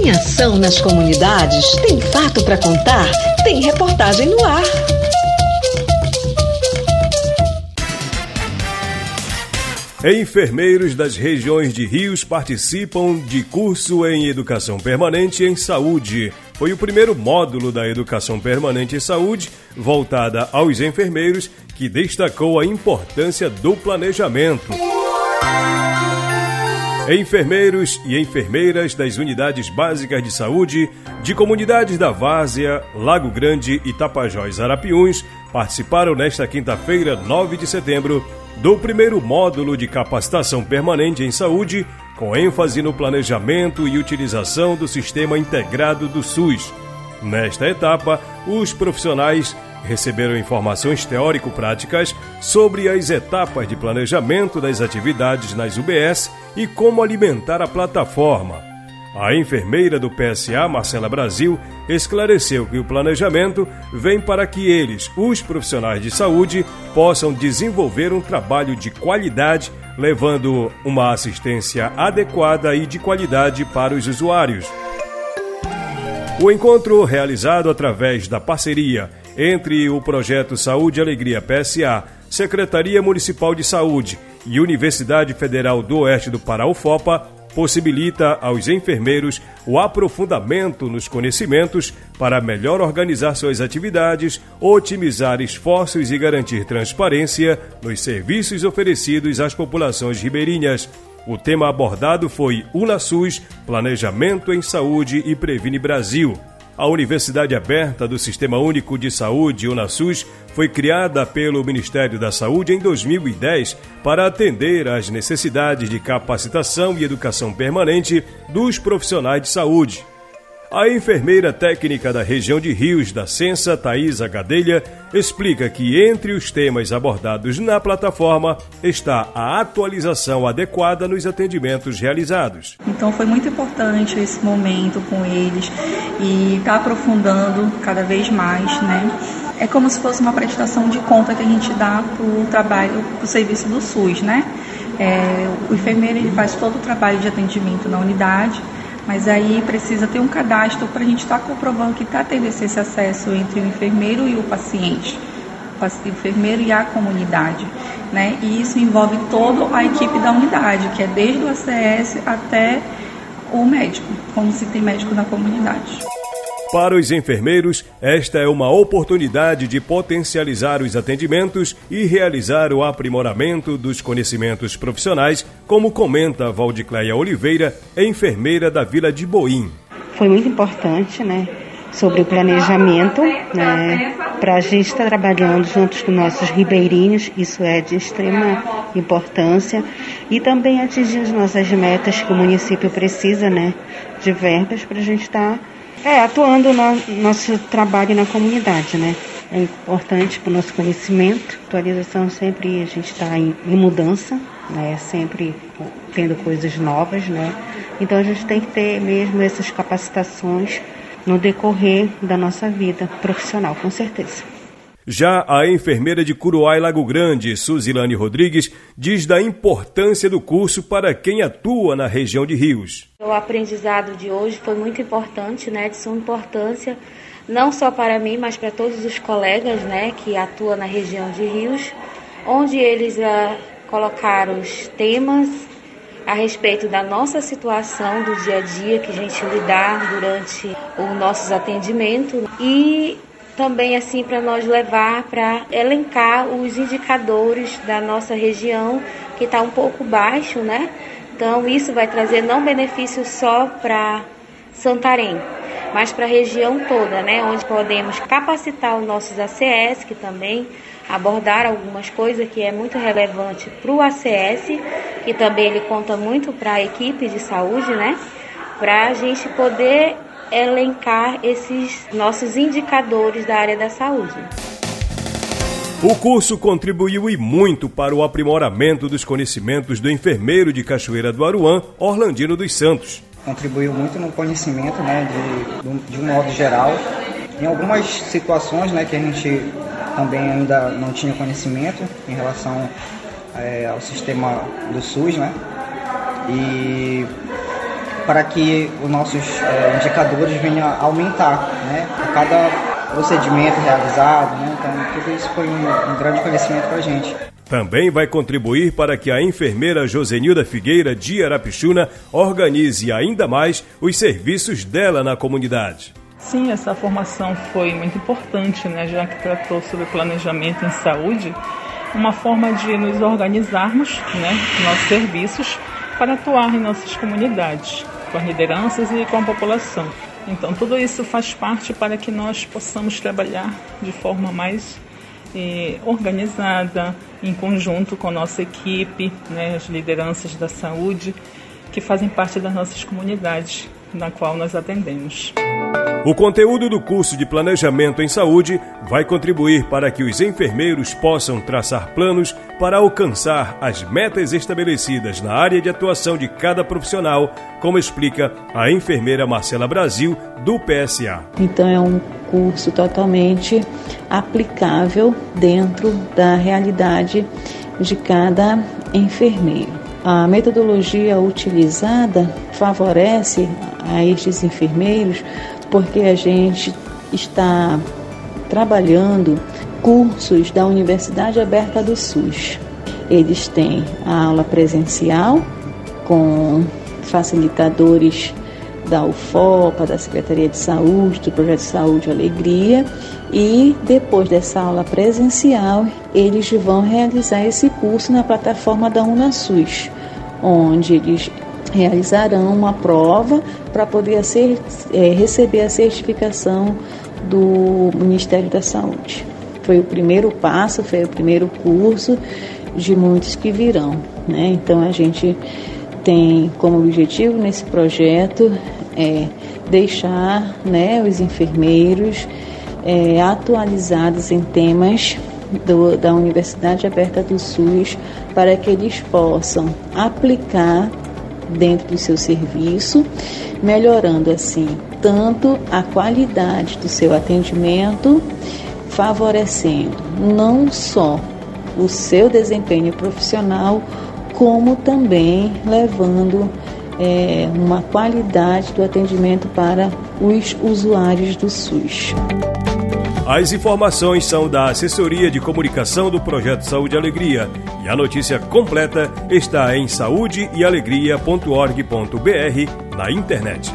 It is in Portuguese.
Tem ação nas comunidades? Tem fato para contar? Tem reportagem no ar. Enfermeiros das regiões de Rios participam de curso em Educação Permanente em Saúde. Foi o primeiro módulo da Educação Permanente em Saúde voltada aos enfermeiros que destacou a importância do planejamento. Enfermeiros e enfermeiras das unidades básicas de saúde de comunidades da Várzea, Lago Grande e Tapajós Arapiuns participaram nesta quinta-feira, 9 de setembro, do primeiro módulo de capacitação permanente em saúde, com ênfase no planejamento e utilização do sistema integrado do SUS. Nesta etapa, os profissionais receberam informações teórico-práticas sobre as etapas de planejamento das atividades nas UBS e como alimentar a plataforma. A enfermeira do PSA, Marcela Brasil, esclareceu que o planejamento vem para que eles, os profissionais de saúde, possam desenvolver um trabalho de qualidade, levando uma assistência adequada e de qualidade para os usuários. O encontro, realizado através da parceria entre o projeto Saúde e Alegria PSA, Secretaria Municipal de Saúde e Universidade Federal do Oeste do Pará, UFOPA, possibilita aos enfermeiros o aprofundamento nos conhecimentos para melhor organizar suas atividades, otimizar esforços e garantir transparência nos serviços oferecidos às populações ribeirinhas. O tema abordado foi UNASUS, Planejamento em Saúde e Previne Brasil. A Universidade Aberta do Sistema Único de Saúde, UNASUS, foi criada pelo Ministério da Saúde em 2010 para atender às necessidades de capacitação e educação permanente dos profissionais de saúde. A enfermeira técnica da região de Rios da Sensa, Thaisa Gadelha, explica que entre os temas abordados na plataforma está a atualização adequada nos atendimentos realizados. Então foi muito importante esse momento com eles e está aprofundando cada vez mais, né? É como se fosse uma prestação de conta que a gente dá para o trabalho, para o serviço do SUS, né? É, o enfermeiro ele faz todo o trabalho de atendimento na unidade mas aí precisa ter um cadastro para a gente estar tá comprovando que está tendo esse acesso entre o enfermeiro e o paciente, o enfermeiro e a comunidade. Né? E isso envolve toda a equipe da unidade, que é desde o ACS até o médico, como se tem médico na comunidade. Para os enfermeiros, esta é uma oportunidade de potencializar os atendimentos e realizar o aprimoramento dos conhecimentos profissionais, como comenta Valdicleia Oliveira, enfermeira da Vila de Boim. Foi muito importante, né? Sobre o planejamento, né, para a gente estar trabalhando juntos com nossos ribeirinhos, isso é de extrema importância, e também atingir as nossas metas que o município precisa, né, de verbas para a gente estar é, atuando no nosso trabalho na comunidade, né? É importante para o nosso conhecimento. Atualização sempre a gente está em, em, mudança, né? Sempre tendo coisas novas, né? Então a gente tem que ter mesmo essas capacitações no decorrer da nossa vida profissional, com certeza. Já a enfermeira de Curuá e Lago Grande, Suzilane Rodrigues, diz da importância do curso para quem atua na região de Rios. O aprendizado de hoje foi muito importante, né, de sua importância não só para mim, mas para todos os colegas, né, que atuam na região de Rios, onde eles uh, colocaram os temas a respeito da nossa situação do dia a dia que a gente lidar durante os nossos atendimentos e também assim para nós levar para elencar os indicadores da nossa região que está um pouco baixo, né? Então isso vai trazer não benefício só para Santarém, mas para a região toda, né? Onde podemos capacitar os nossos ACS, que também abordar algumas coisas que é muito relevante para o ACS, que também ele conta muito para a equipe de saúde, né? Para a gente poder elencar esses nossos indicadores da área da saúde. O curso contribuiu e muito para o aprimoramento dos conhecimentos do enfermeiro de Cachoeira do Aruã, Orlandino dos Santos. Contribuiu muito no conhecimento, né, de, de um modo geral. Em algumas situações, né, que a gente também ainda não tinha conhecimento em relação é, ao sistema do SUS, né, e para que os nossos é, indicadores venham a aumentar, né? A cada procedimento realizado, né? Então tudo isso foi um, um grande conhecimento para a gente. Também vai contribuir para que a enfermeira Josenilda Figueira de Arapixuna organize ainda mais os serviços dela na comunidade. Sim, essa formação foi muito importante, né, já que tratou sobre planejamento em saúde, uma forma de nos organizarmos, né, nossos serviços, para atuar em nossas comunidades, com as lideranças e com a população. Então, tudo isso faz parte para que nós possamos trabalhar de forma mais eh, organizada, em conjunto com a nossa equipe, né, as lideranças da saúde, que fazem parte das nossas comunidades, na qual nós atendemos. O conteúdo do curso de Planejamento em Saúde vai contribuir para que os enfermeiros possam traçar planos para alcançar as metas estabelecidas na área de atuação de cada profissional, como explica a enfermeira Marcela Brasil, do PSA. Então, é um curso totalmente aplicável dentro da realidade de cada enfermeiro. A metodologia utilizada favorece a estes enfermeiros porque a gente está trabalhando cursos da Universidade Aberta do SUS. Eles têm a aula presencial com facilitadores da UFOPA, da Secretaria de Saúde, do Projeto de Saúde Alegria, e depois dessa aula presencial, eles vão realizar esse curso na plataforma da UnaSUS, onde eles realizarão uma prova para poder ser, é, receber a certificação do Ministério da Saúde. Foi o primeiro passo, foi o primeiro curso de muitos que virão. Né? Então a gente tem como objetivo nesse projeto é, deixar né, os enfermeiros é, atualizados em temas do, da Universidade Aberta do SUS para que eles possam aplicar dentro do seu serviço, melhorando assim tanto a qualidade do seu atendimento, favorecendo não só o seu desempenho profissional, como também levando é, uma qualidade do atendimento para os usuários do SUS. As informações são da Assessoria de Comunicação do Projeto Saúde e Alegria e a notícia completa está em saudeealegria.org.br na internet.